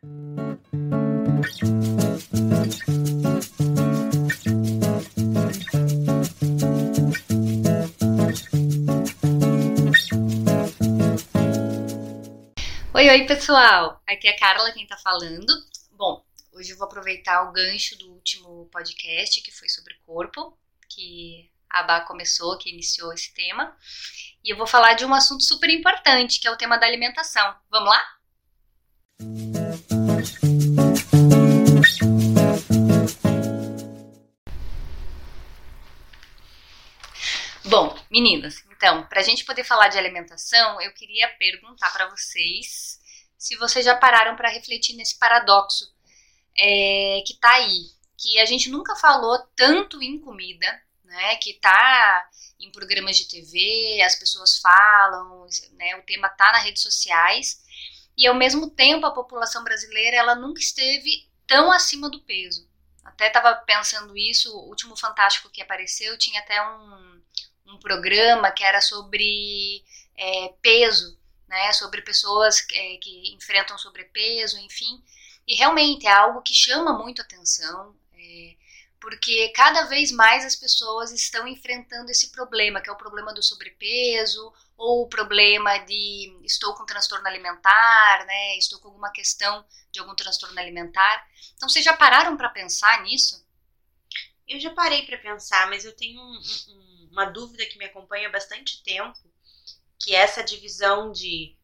Oi, oi, pessoal! Aqui é a Carla quem tá falando. Bom, hoje eu vou aproveitar o gancho do último podcast que foi sobre corpo, que a Bá começou, que iniciou esse tema. E eu vou falar de um assunto super importante, que é o tema da alimentação. Vamos lá? Meninas, então, para a gente poder falar de alimentação, eu queria perguntar para vocês se vocês já pararam para refletir nesse paradoxo é, que tá aí, que a gente nunca falou tanto em comida, né? Que tá em programas de TV, as pessoas falam, né? O tema tá nas redes sociais e ao mesmo tempo a população brasileira ela nunca esteve tão acima do peso. Até estava pensando isso, o último Fantástico que apareceu tinha até um, um programa que era sobre é, peso, né, sobre pessoas é, que enfrentam sobrepeso, enfim. E realmente é algo que chama muito atenção, é, porque cada vez mais as pessoas estão enfrentando esse problema, que é o problema do sobrepeso, ou o problema de estou com transtorno alimentar, né, estou com alguma questão de algum transtorno alimentar. Então, vocês já pararam para pensar nisso? Eu já parei para pensar, mas eu tenho um, um uma dúvida que me acompanha há bastante tempo, que é essa divisão de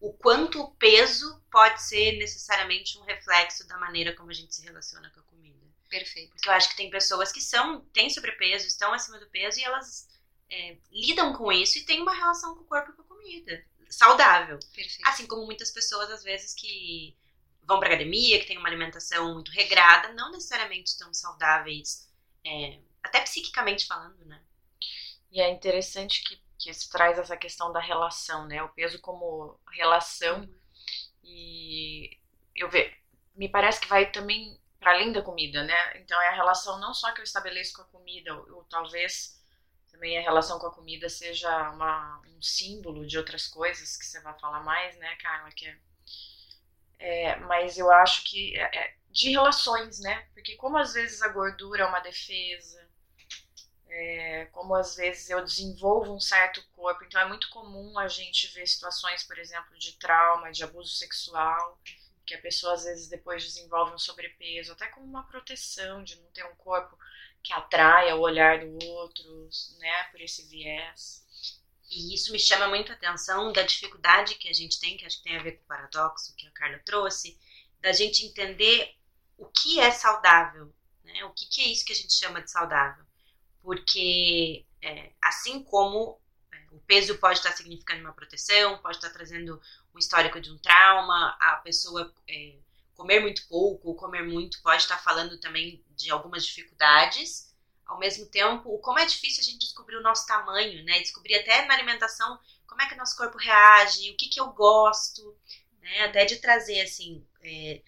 o quanto o peso pode ser necessariamente um reflexo da maneira como a gente se relaciona com a comida. Perfeito. Porque eu acho que tem pessoas que são, têm sobrepeso, estão acima do peso e elas é, lidam com isso e têm uma relação com o corpo e com a comida. Saudável. Perfeito. Assim como muitas pessoas, às vezes, que vão para academia, que têm uma alimentação muito regrada, não necessariamente estão saudáveis é, até psiquicamente falando, né? E é interessante que, que isso traz essa questão da relação, né? O peso como relação. Uhum. E eu vejo, me parece que vai também para além da comida, né? Então é a relação não só que eu estabeleço com a comida, ou, ou talvez também a relação com a comida seja uma, um símbolo de outras coisas que você vai falar mais, né, Carla? Que é, é mas eu acho que é, é de relações, né? Porque como às vezes a gordura é uma defesa, é, como às vezes eu desenvolvo um certo corpo, então é muito comum a gente ver situações, por exemplo, de trauma, de abuso sexual, que a pessoa às vezes depois desenvolve um sobrepeso, até como uma proteção de não ter um corpo que atraia o olhar do outro, né, por esse viés. E isso me chama muito a atenção da dificuldade que a gente tem, que acho que tem a ver com o paradoxo que a Carla trouxe, da gente entender o que é saudável, né? O que, que é isso que a gente chama de saudável? Porque é, assim como é, o peso pode estar significando uma proteção, pode estar trazendo um histórico de um trauma, a pessoa é, comer muito pouco ou comer muito pode estar falando também de algumas dificuldades. Ao mesmo tempo, como é difícil a gente descobrir o nosso tamanho, né? Descobrir até na alimentação como é que o nosso corpo reage, o que, que eu gosto, né? Até de trazer, assim, é,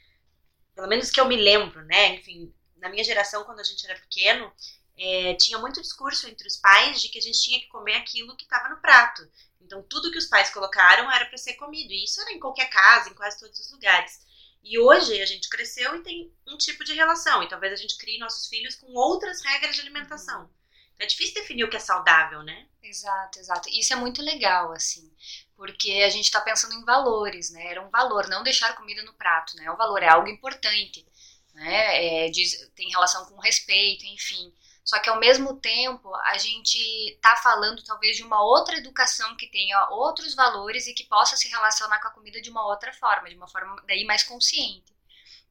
pelo menos que eu me lembro, né? Enfim, na minha geração, quando a gente era pequeno, é, tinha muito discurso entre os pais de que a gente tinha que comer aquilo que estava no prato. Então, tudo que os pais colocaram era para ser comido. E isso era em qualquer casa, em quase todos os lugares. E hoje a gente cresceu e tem um tipo de relação. E talvez a gente crie nossos filhos com outras regras de alimentação. Uhum. Então, é difícil definir o que é saudável, né? Exato, exato. Isso é muito legal, assim. Porque a gente está pensando em valores, né? Era um valor, não deixar comida no prato, né? O valor é algo importante, né? É, diz, tem relação com respeito, enfim. Só que ao mesmo tempo a gente está falando talvez de uma outra educação que tenha outros valores e que possa se relacionar com a comida de uma outra forma, de uma forma daí mais consciente.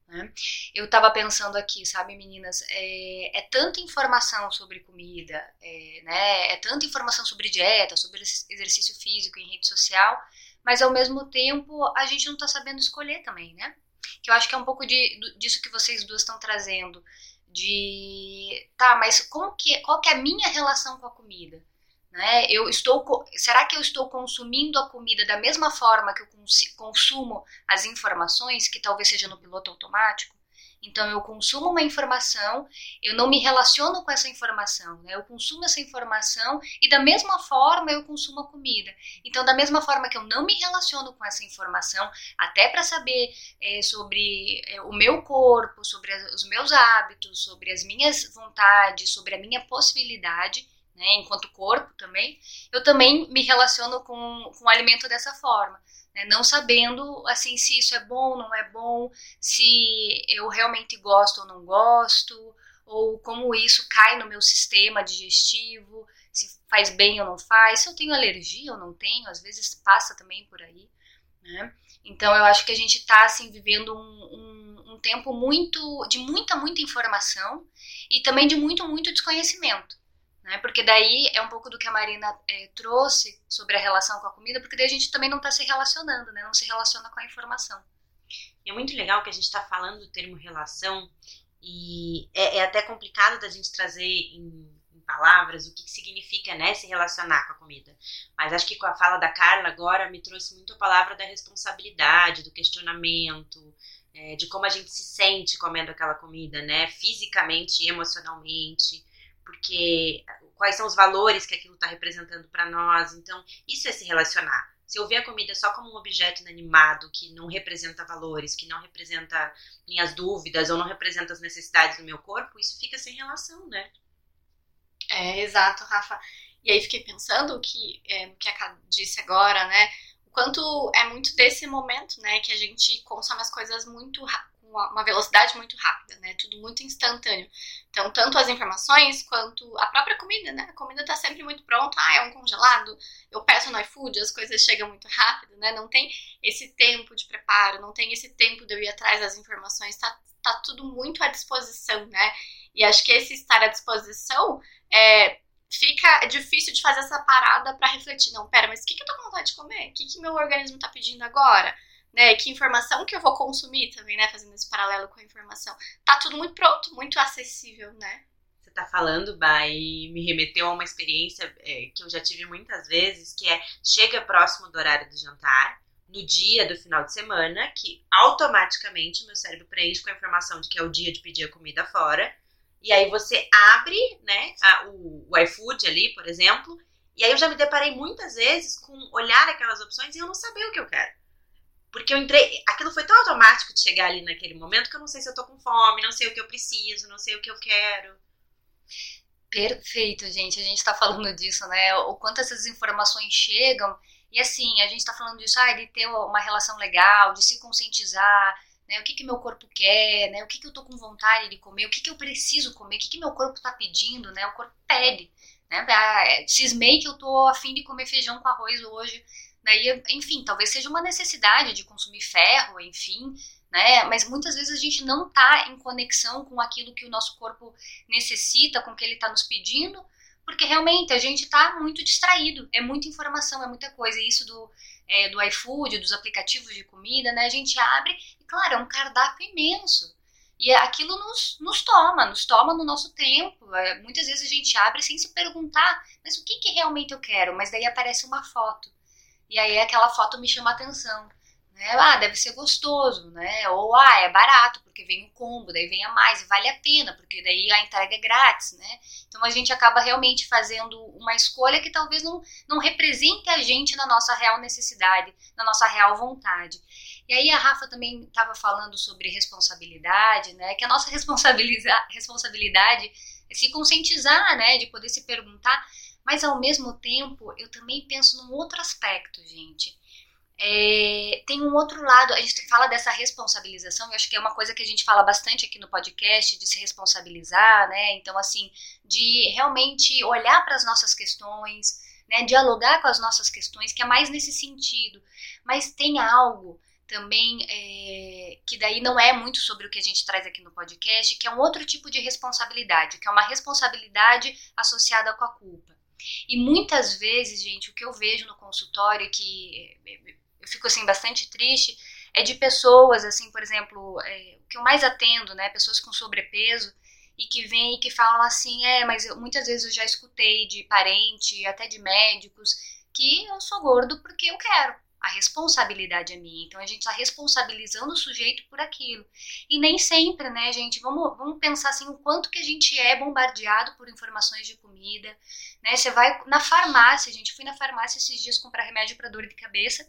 Né? Eu estava pensando aqui, sabe, meninas, é, é, tanta informação sobre comida, é, né, é tanta informação sobre dieta, sobre exercício físico em rede social, mas ao mesmo tempo a gente não está sabendo escolher também, né? Que eu acho que é um pouco de, disso que vocês duas estão trazendo de tá, mas como que qual que é a minha relação com a comida? Né? Eu estou será que eu estou consumindo a comida da mesma forma que eu consumo as informações, que talvez seja no piloto automático? Então eu consumo uma informação, eu não me relaciono com essa informação, né? Eu consumo essa informação e da mesma forma eu consumo a comida. Então da mesma forma que eu não me relaciono com essa informação, até para saber é, sobre é, o meu corpo, sobre os meus hábitos, sobre as minhas vontades, sobre a minha possibilidade, né, enquanto corpo também, eu também me relaciono com, com o alimento dessa forma né? não sabendo assim se isso é bom, não é bom, se eu realmente gosto ou não gosto, ou como isso cai no meu sistema digestivo, se faz bem ou não faz, se eu tenho alergia ou não tenho, às vezes passa também por aí, né? Então eu acho que a gente está assim vivendo um, um, um tempo muito de muita muita informação e também de muito muito desconhecimento né? Porque daí é um pouco do que a Marina é, trouxe sobre a relação com a comida, porque daí a gente também não está se relacionando, né? Não se relaciona com a informação. É muito legal que a gente está falando do termo relação e é, é, até complicado da gente trazer em, em palavras o que, que, significa, né, se relacionar com a comida. Mas acho que com a fala da Carla agora me trouxe muito a palavra da responsabilidade, do questionamento, é, de como a gente se sente comendo aquela comida, né, fisicamente e emocionalmente porque quais são os valores que aquilo está representando para nós. Então, isso é se relacionar. Se eu ver a comida só como um objeto inanimado que não representa valores, que não representa minhas dúvidas ou não representa as necessidades do meu corpo, isso fica sem relação, né? É, exato, Rafa. E aí fiquei pensando que, é, que a disse agora, né? O quanto é muito desse momento, né? Que a gente consome as coisas muito uma velocidade muito rápida, né? Tudo muito instantâneo. Então, tanto as informações quanto a própria comida, né? A comida tá sempre muito pronta. Ah, é um congelado. Eu peço no iFood, as coisas chegam muito rápido, né? Não tem esse tempo de preparo, não tem esse tempo de eu ir atrás das informações. Tá, tá tudo muito à disposição, né? E acho que esse estar à disposição é, fica difícil de fazer essa parada para refletir. Não, pera, mas o que, que eu tô com vontade de comer? O que, que meu organismo tá pedindo agora? Né? Que informação que eu vou consumir também, né? Fazendo esse paralelo com a informação. Tá tudo muito pronto, muito acessível, né? Você tá falando, Bah, e me remeteu a uma experiência é, que eu já tive muitas vezes, que é chega próximo do horário do jantar, no dia do final de semana, que automaticamente o meu cérebro preenche com a informação de que é o dia de pedir a comida fora. E aí você abre, né, a, o, o iFood ali, por exemplo, e aí eu já me deparei muitas vezes com olhar aquelas opções e eu não saber o que eu quero. Porque eu entrei. Aquilo foi tão automático de chegar ali naquele momento que eu não sei se eu tô com fome, não sei o que eu preciso, não sei o que eu quero. Perfeito, gente. A gente tá falando disso, né? O quanto essas informações chegam. E assim, a gente tá falando disso, ah, de ter uma relação legal, de se conscientizar, né? O que que meu corpo quer, né? O que que eu tô com vontade de comer, o que que eu preciso comer, o que que meu corpo tá pedindo, né? O corpo pede, né? Ah, cismei que eu tô afim de comer feijão com arroz hoje, Daí, enfim, talvez seja uma necessidade de consumir ferro, enfim, né? Mas muitas vezes a gente não está em conexão com aquilo que o nosso corpo necessita, com o que ele está nos pedindo, porque realmente a gente está muito distraído, é muita informação, é muita coisa. E isso do, é, do iFood, dos aplicativos de comida, né? A gente abre e, claro, é um cardápio imenso. E aquilo nos, nos toma, nos toma no nosso tempo. É, muitas vezes a gente abre sem se perguntar, mas o que, que realmente eu quero? Mas daí aparece uma foto. E aí aquela foto me chama atenção. Né? Ah, deve ser gostoso, né? Ou ah, é barato, porque vem o combo, daí vem a mais, vale a pena, porque daí a entrega é grátis, né? Então a gente acaba realmente fazendo uma escolha que talvez não, não represente a gente na nossa real necessidade, na nossa real vontade. E aí a Rafa também estava falando sobre responsabilidade, né? Que a nossa responsabilidade é se conscientizar, né? De poder se perguntar mas ao mesmo tempo, eu também penso num outro aspecto, gente. É, tem um outro lado, a gente fala dessa responsabilização, eu acho que é uma coisa que a gente fala bastante aqui no podcast, de se responsabilizar, né? Então, assim, de realmente olhar para as nossas questões, né? Dialogar com as nossas questões, que é mais nesse sentido. Mas tem algo também é, que daí não é muito sobre o que a gente traz aqui no podcast, que é um outro tipo de responsabilidade, que é uma responsabilidade associada com a culpa. E muitas vezes, gente, o que eu vejo no consultório que eu fico assim bastante triste é de pessoas, assim, por exemplo, é, o que eu mais atendo, né, pessoas com sobrepeso e que vêm e que falam assim, é, mas eu, muitas vezes eu já escutei de parente, até de médicos, que eu sou gordo porque eu quero, A responsabilidade é minha. Então a gente está responsabilizando o sujeito por aquilo. E nem sempre, né, gente? Vamos, vamos pensar assim, o quanto que a gente é bombardeado por informações de comida. Né? Você vai na farmácia, a gente foi na farmácia esses dias comprar remédio para dor de cabeça.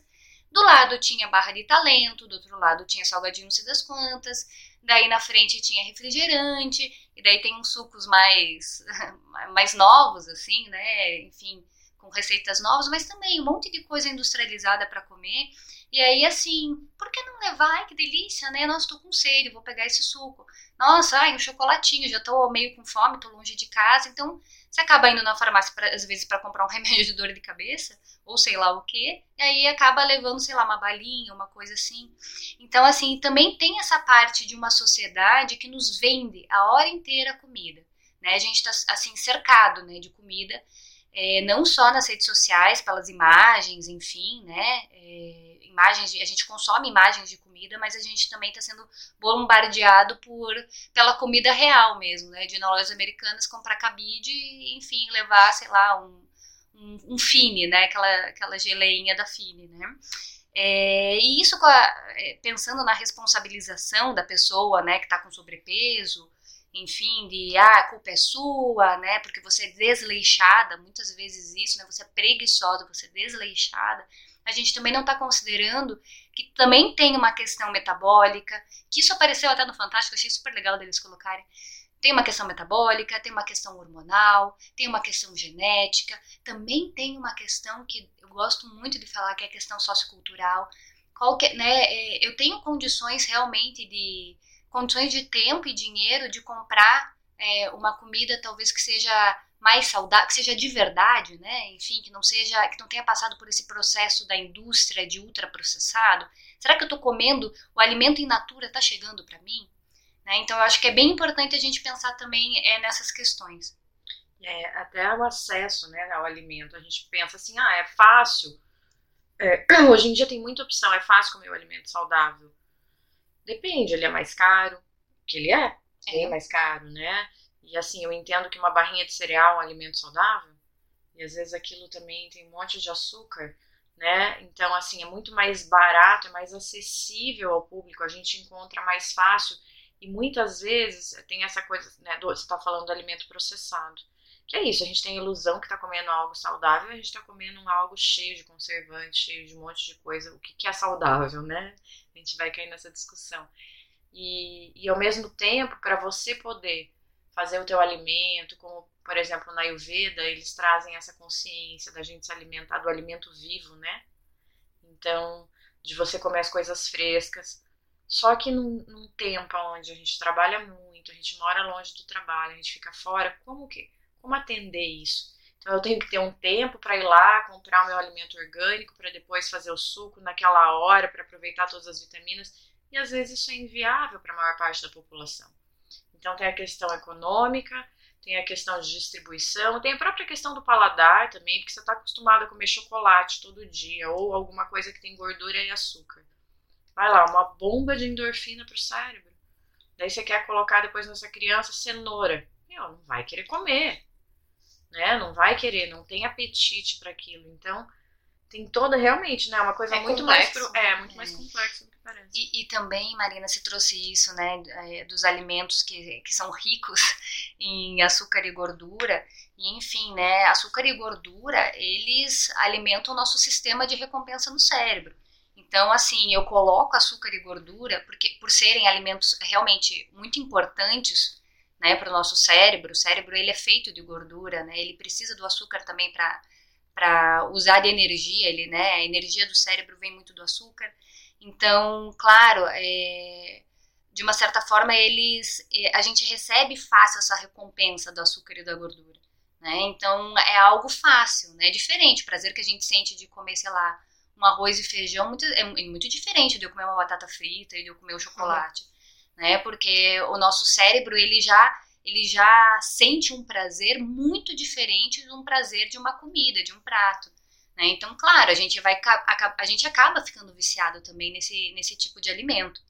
Do lado tinha barra de talento, do outro lado tinha salgadinho não sei das quantas, daí na frente tinha refrigerante, e daí tem uns sucos mais, mais novos, assim, né? Enfim, com receitas novas, mas também um monte de coisa industrializada para comer. E aí, assim, por que não levar? Ai, que delícia, né? Nossa, tô com sede, vou pegar esse suco. Nossa, ai, um chocolatinho, já tô meio com fome, tô longe de casa. Então, você acaba indo na farmácia, pra, às vezes, para comprar um remédio de dor de cabeça, ou sei lá o que, e aí acaba levando, sei lá, uma balinha, uma coisa assim. Então, assim, também tem essa parte de uma sociedade que nos vende a hora inteira comida. Né? A gente está, assim, cercado né, de comida é, não só nas redes sociais, pelas imagens, enfim, né? É, imagens de, a gente consome imagens de comida, mas a gente também está sendo bombardeado por pela comida real mesmo, né? De lojas americanas comprar cabide e, enfim, levar, sei lá, um, um, um fine, né? Aquela, aquela geleinha da fine, né? É, e isso, é, pensando na responsabilização da pessoa, né, que está com sobrepeso, enfim, de ah, a culpa é sua, né? Porque você é desleixada, muitas vezes isso, né? Você é preguiçosa, você é desleixada. A gente também não está considerando que também tem uma questão metabólica, que isso apareceu até no Fantástico, achei super legal deles colocarem. Tem uma questão metabólica, tem uma questão hormonal, tem uma questão genética, também tem uma questão que eu gosto muito de falar, que é a questão sociocultural. Qual que, né, é, eu tenho condições realmente de condições de tempo e dinheiro de comprar é, uma comida talvez que seja mais saudável, que seja de verdade, né? Enfim, que não seja, que não tenha passado por esse processo da indústria de ultraprocessado. Será que eu estou comendo o alimento in natura está chegando para mim? Né? Então eu acho que é bem importante a gente pensar também é, nessas questões. É, até o acesso né, ao alimento. A gente pensa assim, ah, é fácil. É, hoje em dia tem muita opção, é fácil comer o alimento saudável. Depende, ele é mais caro, que ele é, é mais caro, né? E assim, eu entendo que uma barrinha de cereal é um alimento saudável, e às vezes aquilo também tem um monte de açúcar, né? Então, assim, é muito mais barato, é mais acessível ao público, a gente encontra mais fácil, e muitas vezes tem essa coisa, né? Do, você está falando do alimento processado. Que é isso, a gente tem a ilusão que está comendo algo saudável, a gente está comendo algo cheio de conservante, cheio de um monte de coisa. O que, que é saudável, né? A gente vai cair nessa discussão. E, e ao mesmo tempo, para você poder fazer o teu alimento, como por exemplo na Ayurveda, eles trazem essa consciência da gente se alimentar do alimento vivo, né? Então, de você comer as coisas frescas. Só que num, num tempo onde a gente trabalha muito, a gente mora longe do trabalho, a gente fica fora, como que como atender isso? Então eu tenho que ter um tempo para ir lá comprar o meu alimento orgânico para depois fazer o suco naquela hora para aproveitar todas as vitaminas e às vezes isso é inviável para a maior parte da população. Então tem a questão econômica, tem a questão de distribuição, tem a própria questão do paladar também, porque você está acostumado a comer chocolate todo dia ou alguma coisa que tem gordura e açúcar. Vai lá, uma bomba de endorfina para o cérebro. Daí você quer colocar depois nessa criança cenoura. Meu, não vai querer comer né? Não vai querer, não tem apetite para aquilo. Então, tem toda realmente, né? Uma coisa é muito complexo. mais é muito mais complexo do que parece. E, e, também, Marina, se trouxe isso, né? É, dos alimentos que, que são ricos em açúcar e gordura. E, enfim, né? Açúcar e gordura eles alimentam o nosso sistema de recompensa no cérebro. Então, assim, eu coloco açúcar e gordura porque por serem alimentos realmente muito importantes né, para o nosso cérebro. O cérebro ele é feito de gordura, né? Ele precisa do açúcar também para usar de energia, ele, né? A energia do cérebro vem muito do açúcar. Então, claro, é, de uma certa forma eles é, a gente recebe fácil essa recompensa do açúcar e da gordura, né? Então é algo fácil, né? Diferente, o prazer que a gente sente de comer, sei lá, um arroz e feijão muito, é muito diferente de eu comer uma batata frita e de eu comer um chocolate. Uhum né? Porque o nosso cérebro ele já ele já sente um prazer muito diferente de um prazer de uma comida, de um prato. Né? Então, claro, a gente vai a, gente acaba ficando viciado também nesse, nesse tipo de alimento.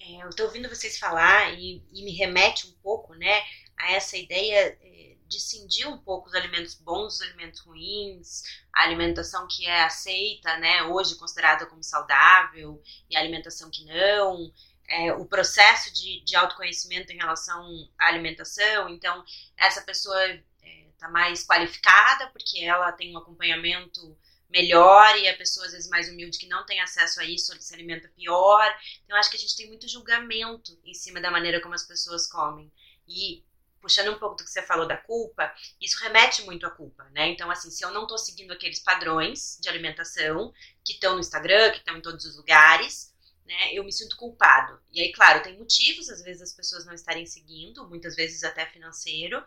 É, eu estou ouvindo vocês falar e, e, me remete um pouco, né, a essa ideia é, discindir um pouco os alimentos bons dos alimentos ruins, a alimentação que é aceita, né, hoje considerada como saudável, e a alimentação que não, é, o processo de, de autoconhecimento em relação à alimentação. Então, essa pessoa está é, mais qualificada porque ela tem um acompanhamento melhor e a pessoa às vezes mais humilde que não tem acesso a isso, se alimenta pior. Então, acho que a gente tem muito julgamento em cima da maneira como as pessoas comem. E puxando um pouco do que você falou da culpa, isso remete muito à culpa, né? Então, assim, se eu não tô seguindo aqueles padrões de alimentação que estão no Instagram, que estão em todos os lugares, né? Eu me sinto culpado. E aí, claro, tem motivos, às vezes as pessoas não estarem seguindo, muitas vezes até financeiro.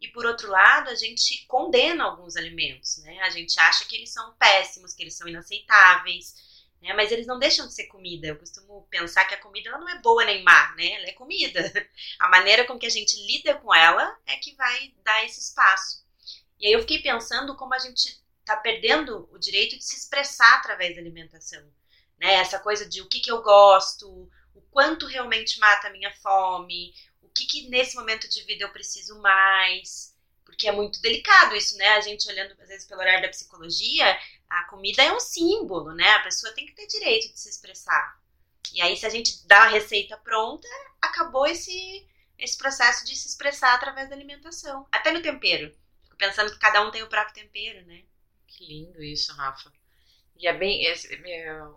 E por outro lado, a gente condena alguns alimentos, né? A gente acha que eles são péssimos, que eles são inaceitáveis né? Mas eles não deixam de ser comida. Eu costumo pensar que a comida ela não é boa nem má, né? Ela é comida. A maneira com que a gente lida com ela é que vai dar esse espaço. E aí eu fiquei pensando como a gente está perdendo o direito de se expressar através da alimentação. Né? Essa coisa de o que, que eu gosto, o quanto realmente mata a minha fome, o que, que nesse momento de vida eu preciso mais. Porque é muito delicado isso, né? A gente olhando, às vezes, pelo olhar da psicologia, a comida é um símbolo, né? A pessoa tem que ter direito de se expressar. E aí, se a gente dá a receita pronta, acabou esse, esse processo de se expressar através da alimentação. Até no tempero. Fico pensando que cada um tem o próprio tempero, né? Que lindo isso, Rafa. E é bem.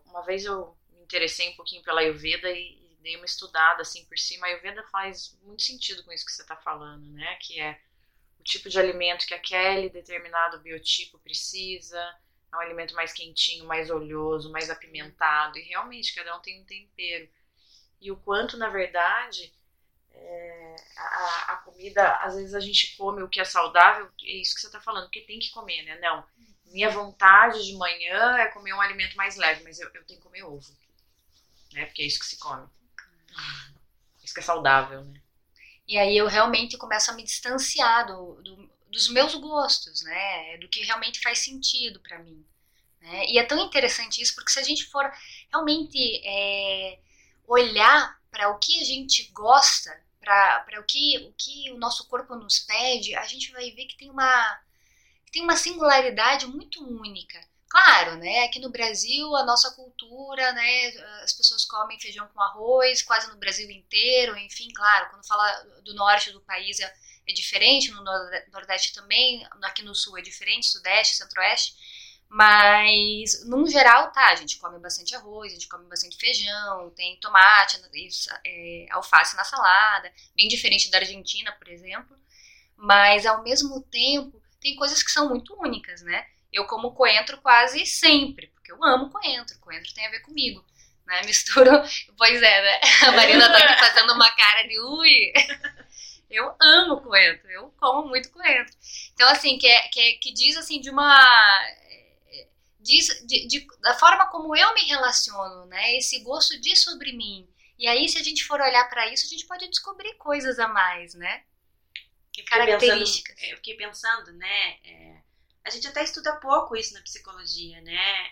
Uma vez eu me interessei um pouquinho pela Ayurveda e dei uma estudada assim por cima. A Ayurveda faz muito sentido com isso que você está falando, né? Que é o tipo de alimento que aquele determinado biotipo precisa, é um alimento mais quentinho, mais oleoso, mais apimentado. E realmente, cada um tem um tempero. E o quanto, na verdade, é, a, a, comida, às vezes a gente come o que é saudável, é isso que você está falando, que tem que comer, né? Não. Minha vontade de manhã é comer um alimento mais leve, mas eu, eu tenho que comer ovo. Né? Porque é isso que se come. Isso que é saudável, né? E aí eu realmente começo a me distanciar do, do dos meus gostos, né? Do que realmente faz sentido para mim. Né? E é tão interessante isso, porque se a gente for realmente é, olhar para o que a gente gosta, para o que, o que o nosso corpo nos pede, a gente vai ver que tem uma, tem uma singularidade muito única. Claro, né? Aqui no Brasil, a nossa cultura, né? As pessoas comem feijão com arroz, quase no Brasil inteiro, enfim, claro, quando fala do norte do país, é, é diferente, no Nordeste também, aqui no Sul é diferente, Sudeste, Centro-Oeste, mas, no geral, tá, a gente come bastante arroz, a gente come bastante feijão, tem tomate, é, alface na salada, bem diferente da Argentina, por exemplo, mas, ao mesmo tempo, tem coisas que são muito únicas, né? Eu como coentro quase sempre, porque eu amo coentro, coentro tem a ver comigo. Né, misturo, pois é, né? A Marina tá aqui fazendo uma cara de ui. Eu amo coentro, eu como muito coentro. Então, assim, que, é, que, é, que diz assim de uma. Diz, de, de, da forma como eu me relaciono, né? Esse gosto diz sobre mim. E aí, se a gente for olhar para isso, a gente pode descobrir coisas a mais, né? Eu Características. Pensando, eu fiquei pensando, né? É, a gente até estuda pouco isso na psicologia, né?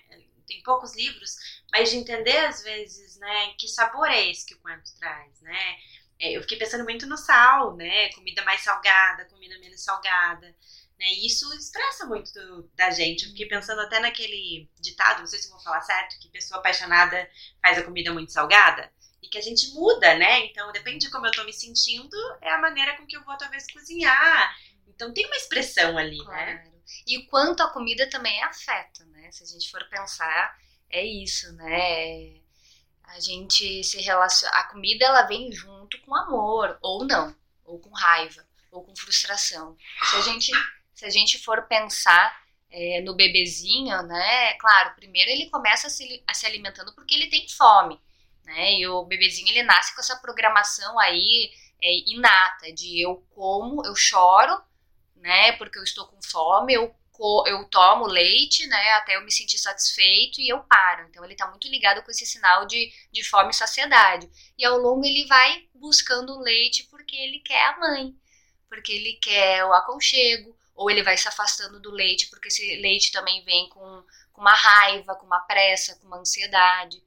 Tem poucos livros, mas de entender às vezes, né? Que sabor é esse que o coentro traz, né? É, eu fiquei pensando muito no sal, né? Comida mais salgada, comida menos salgada. Né? E isso expressa muito do, da gente. Eu fiquei pensando até naquele ditado, não sei se vou falar certo, que pessoa apaixonada faz a comida muito salgada. E que a gente muda, né? Então, depende de como eu tô me sentindo, é a maneira com que eu vou talvez cozinhar. Então, tem uma expressão ali, né? claro. né? E o quanto a comida também é afeto, né? Se a gente for pensar, é isso, né? A gente se relaciona. A comida ela vem junto com amor, ou não, ou com raiva, ou com frustração. Se a gente, se a gente for pensar é, no bebezinho, né? Claro, primeiro ele começa a se, a se alimentando porque ele tem fome, né? E o bebezinho ele nasce com essa programação aí é, inata de eu como, eu choro, né? Porque eu estou com fome, eu eu tomo leite, né, até eu me sentir satisfeito e eu paro. Então ele está muito ligado com esse sinal de, de fome e saciedade. E ao longo ele vai buscando o leite porque ele quer a mãe, porque ele quer o aconchego, ou ele vai se afastando do leite porque esse leite também vem com, com uma raiva, com uma pressa, com uma ansiedade.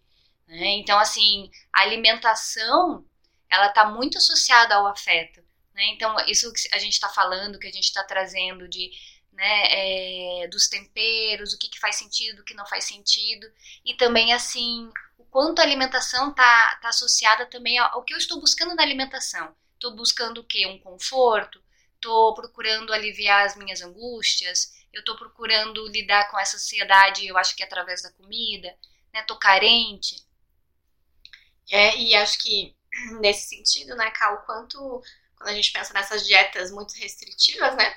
Né? Então, assim, a alimentação, ela está muito associada ao afeto. Né? Então, isso que a gente está falando, que a gente está trazendo de né, é, dos temperos, o que, que faz sentido, o que não faz sentido, e também assim o quanto a alimentação está tá associada também ao, ao que eu estou buscando na alimentação. Estou buscando o quê? Um conforto, estou procurando aliviar as minhas angústias, eu estou procurando lidar com essa ansiedade, eu acho que é através da comida, né? Tô carente. É, e acho que nesse sentido, né, Cal, o quanto quando a gente pensa nessas dietas muito restritivas, né,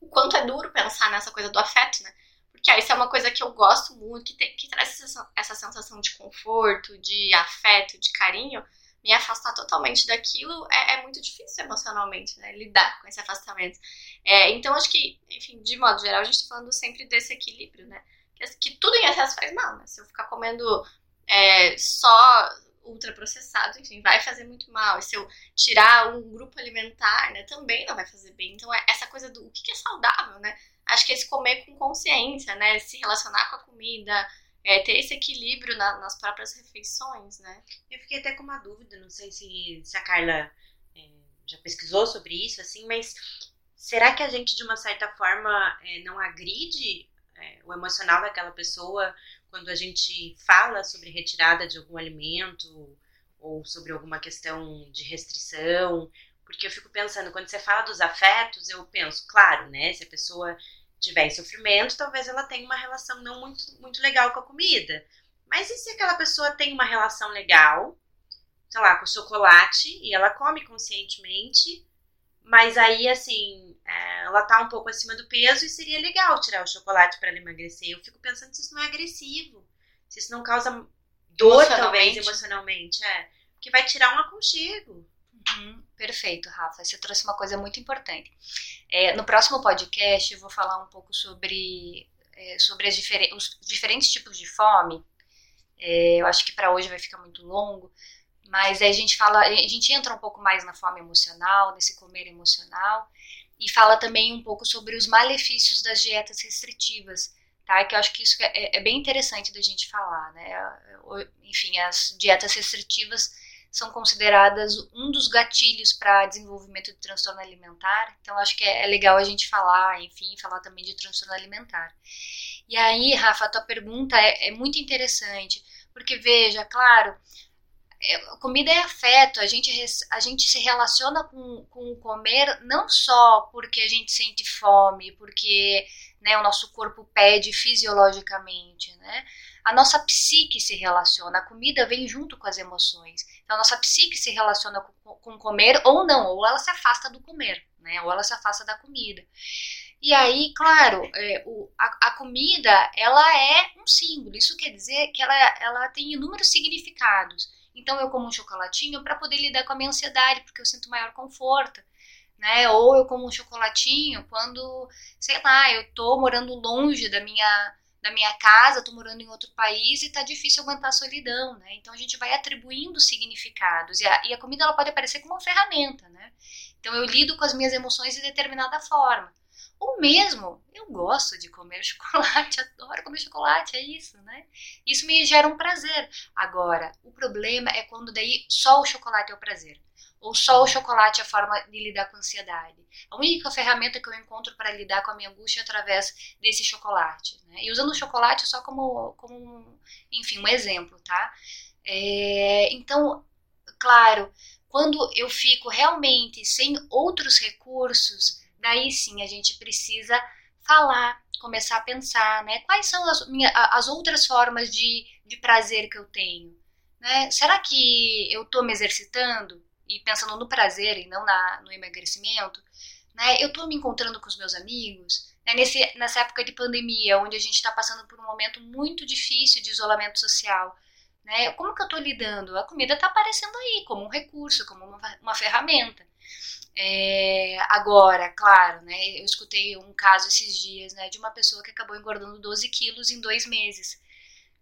o quanto é duro pensar nessa coisa do afeto, né? Porque aí isso é uma coisa que eu gosto muito, que, tem, que traz essa, essa sensação de conforto, de afeto, de carinho, me afastar totalmente daquilo é, é, muito difícil emocionalmente, né? Lidar com esse afastamento. É, então, acho que, enfim, de modo geral, a gente está falando sempre desse equilíbrio, né? Que, que, tudo em excesso faz mal, né? Se eu ficar comendo é, só ultraprocessado, enfim, vai fazer muito mal. E se eu tirar um grupo alimentar, né, também não vai fazer bem. Então, é essa coisa do o que é saudável, né? Acho que é esse comer com consciência, né? Se relacionar com a comida, é, ter esse equilíbrio na, nas próprias refeições, né? Eu fiquei até com uma dúvida, não sei se, se a Carla é, já pesquisou sobre isso, assim, mas será que a gente, de uma certa forma, é, não agride é, o emocional daquela pessoa quando a gente fala sobre retirada de algum alimento ou sobre alguma questão de restrição, porque eu fico pensando, quando você fala dos afetos, eu penso, claro, né, se a pessoa tiver em sofrimento, talvez ela tenha uma relação não muito, muito legal com a comida. Mas e se aquela pessoa tem uma relação legal, sei lá, com chocolate, e ela come conscientemente, mas aí, assim, é, ela tá um pouco acima do peso e seria legal tirar o chocolate para ela emagrecer. Eu fico pensando se isso não é agressivo, se isso não causa dor, talvez, emocionalmente. É, porque vai tirar um aconchego. Uhum, perfeito, Rafa. Você trouxe uma coisa muito importante. É, no próximo podcast, eu vou falar um pouco sobre, é, sobre difer os diferentes tipos de fome. É, eu acho que para hoje vai ficar muito longo, mas aí a gente fala, a gente entra um pouco mais na fome emocional, nesse comer emocional, e fala também um pouco sobre os malefícios das dietas restritivas, tá? Que eu acho que isso é, é bem interessante da gente falar, né? Enfim, as dietas restritivas são consideradas um dos gatilhos para desenvolvimento de transtorno alimentar. Então, acho que é, é, legal a gente falar, enfim, falar também de transtorno alimentar. E aí, Rafa, a tua pergunta é, é muito interessante, porque veja, claro, é, comida é afeto, a gente, a gente se relaciona com, com comer não só porque a gente sente fome, porque né, o nosso corpo pede fisiologicamente, né? A nossa psique se relaciona, a comida vem junto com as emoções. Então, a nossa psique se relaciona com, com comer ou não, ou ela se afasta do comer, né? Ou ela se afasta da comida. E aí, claro, é, o, a, a, comida, ela é um símbolo. Isso quer dizer que ela, ela tem inúmeros significados. Então eu como um chocolatinho para poder lidar com a minha ansiedade, porque eu sinto maior conforto. Né? Ou eu como um chocolatinho quando, sei lá, eu tô morando longe da minha da minha casa, tô morando em outro país e tá difícil aguentar a solidão, né? Então a gente vai atribuindo significados e a, e a comida ela pode aparecer como uma ferramenta, né? Então eu lido com as minhas emoções de determinada forma. Ou mesmo, eu gosto de comer chocolate, adoro comer chocolate, é isso, né? Isso me gera um prazer. Agora, o problema é quando daí só o chocolate é o prazer. Ou só o chocolate é a forma de lidar com a ansiedade. A única ferramenta que eu encontro para lidar com a minha angústia é através desse chocolate. Né? E usando o chocolate só como, como enfim, um exemplo, tá? É, então, claro, quando eu fico realmente sem outros recursos, daí sim a gente precisa falar, começar a pensar, né? Quais são as, minha, as outras formas de, de prazer que eu tenho? Né? Será que eu estou me exercitando e pensando no prazer e não na, no emagrecimento? Né? Eu estou me encontrando com os meus amigos? Né? Nesse, nessa época de pandemia, onde a gente está passando por um momento muito difícil de isolamento social, né? Como que eu estou lidando? A comida está aparecendo aí como um recurso, como uma, uma ferramenta. É, agora, claro, né, eu escutei um caso esses dias, né, de uma pessoa que acabou engordando 12 quilos em dois meses,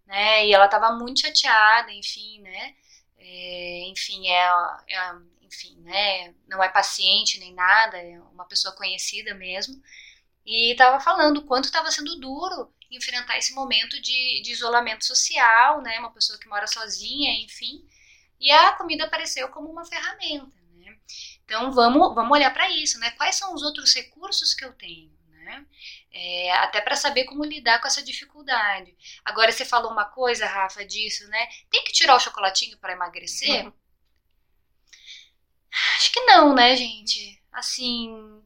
né, e ela estava muito chateada, enfim, né, é, enfim, é, é, enfim, né, não é paciente nem nada, é uma pessoa conhecida mesmo, e estava falando o quanto estava sendo duro enfrentar esse momento de, de isolamento social, né, uma pessoa que mora sozinha, enfim, e a comida apareceu como uma ferramenta, né, Então vamos, vamos olhar para isso, né? Quais são os outros recursos que eu tenho, né? É, até para saber como lidar com essa dificuldade. Agora você falou uma coisa, Rafa, disso, né? Tem que tirar o chocolatinho para emagrecer? Uhum. Acho que não, né, gente? Assim,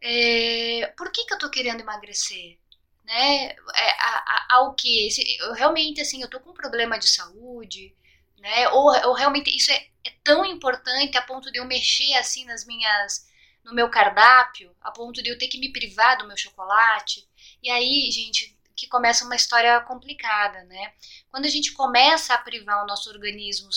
é, por que, que eu tô querendo emagrecer? Né? É, ao que? Eu realmente, assim, eu tô com um problema de saúde, né? Ou, ou realmente isso é, é tão importante a ponto de eu mexer, assim, nas minhas no meu cardápio, a ponto de eu ter que me privar do meu chocolate. E aí, gente, que começa uma história complicada, né? Quando a gente começa a privar o nosso organismo,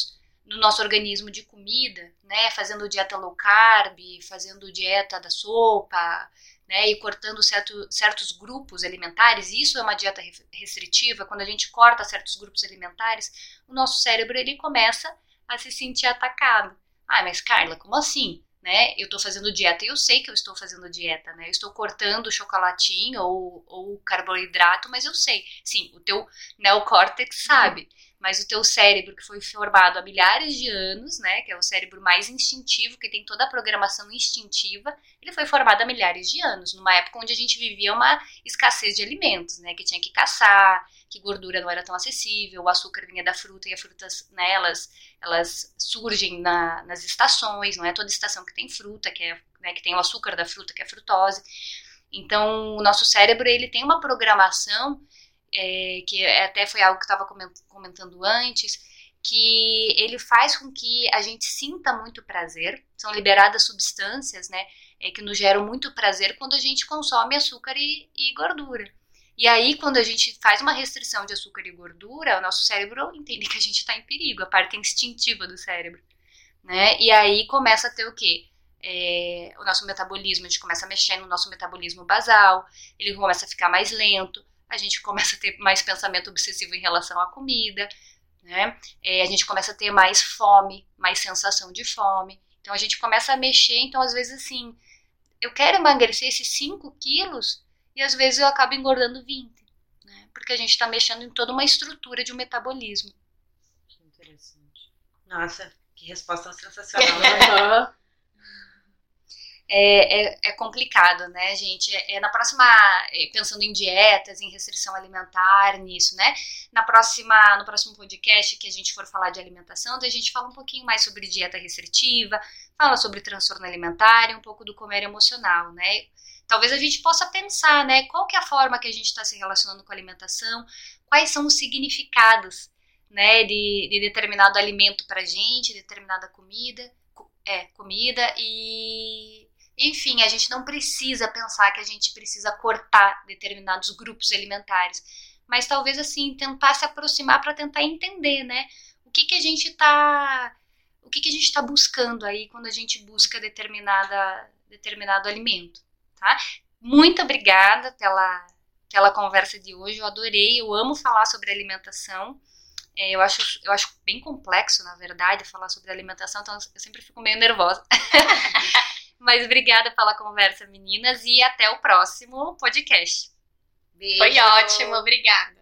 no nosso organismo de comida, né, fazendo dieta low carb, fazendo dieta da sopa, né, e cortando certo, certos grupos alimentares, isso é uma dieta restritiva, quando a gente corta certos grupos alimentares, o nosso cérebro ele começa a se sentir atacado. Ah, mas Carla, como assim? né? Eu estou fazendo dieta e eu sei que eu estou fazendo dieta, né? Eu estou cortando chocolatinho ou, ou carboidrato, mas eu sei. Sim, o teu neocórtex sabe, mas o teu cérebro que foi formado há milhares de anos, né? Que é o cérebro mais instintivo, que tem toda a programação instintiva, ele foi formado há milhares de anos, numa época onde a gente vivia uma escassez de alimentos, né? Que tinha que caçar, que gordura não era tão acessível, o açúcar vinha da fruta e as frutas, né, elas, elas surgem na, nas estações, não é toda estação que tem fruta, que, é, né, que tem o açúcar da fruta, que é frutose. Então, o nosso cérebro, ele tem uma programação, é, que até foi algo que estava comentando antes, que ele faz com que a gente sinta muito prazer, são liberadas substâncias, né, é, que nos geram muito prazer quando a gente consome açúcar e, e gordura. E aí, quando a gente faz uma restrição de açúcar e gordura, o nosso cérebro entende que a gente está em perigo, a parte instintiva do cérebro. Né? E aí começa a ter o quê? É, o nosso metabolismo, a gente começa a mexer no nosso metabolismo basal, ele começa a ficar mais lento, a gente começa a ter mais pensamento obsessivo em relação à comida, né? É, a gente começa a ter mais fome, mais sensação de fome. Então a gente começa a mexer, então às vezes assim, eu quero emagrecer esses 5 quilos, e às vezes eu acabo engordando 20, né? Porque a gente está mexendo em toda uma estrutura de um metabolismo. Que interessante. Nossa, que resposta sensacional. é, é, é, complicado, né, gente? É, é, na próxima, é, pensando em dietas, em restrição alimentar, nisso, né? Na próxima, no próximo podcast que a gente for falar de alimentação, a gente fala um pouquinho mais sobre dieta restritiva, fala sobre transtorno alimentar e um pouco do comer emocional, né? talvez a gente possa pensar, né, qual que é a forma que a gente está se relacionando com a alimentação, quais são os significados, né, de, de determinado alimento para gente, determinada comida, é, comida e enfim, a gente não precisa pensar que a gente precisa cortar determinados grupos alimentares, mas talvez assim tentar se aproximar para tentar entender, né, o que que a gente está o que, que a gente está buscando aí quando a gente busca determinada, determinado alimento tá? Muito obrigada pela, pela conversa de hoje, eu adorei, eu amo falar sobre alimentação. É, eu, acho, eu acho bem complexo, na verdade, falar sobre alimentação, então eu sempre fico meio nervosa. Mas obrigada pela conversa, meninas, e até o próximo podcast. Beijo. Foi ótimo, obrigada.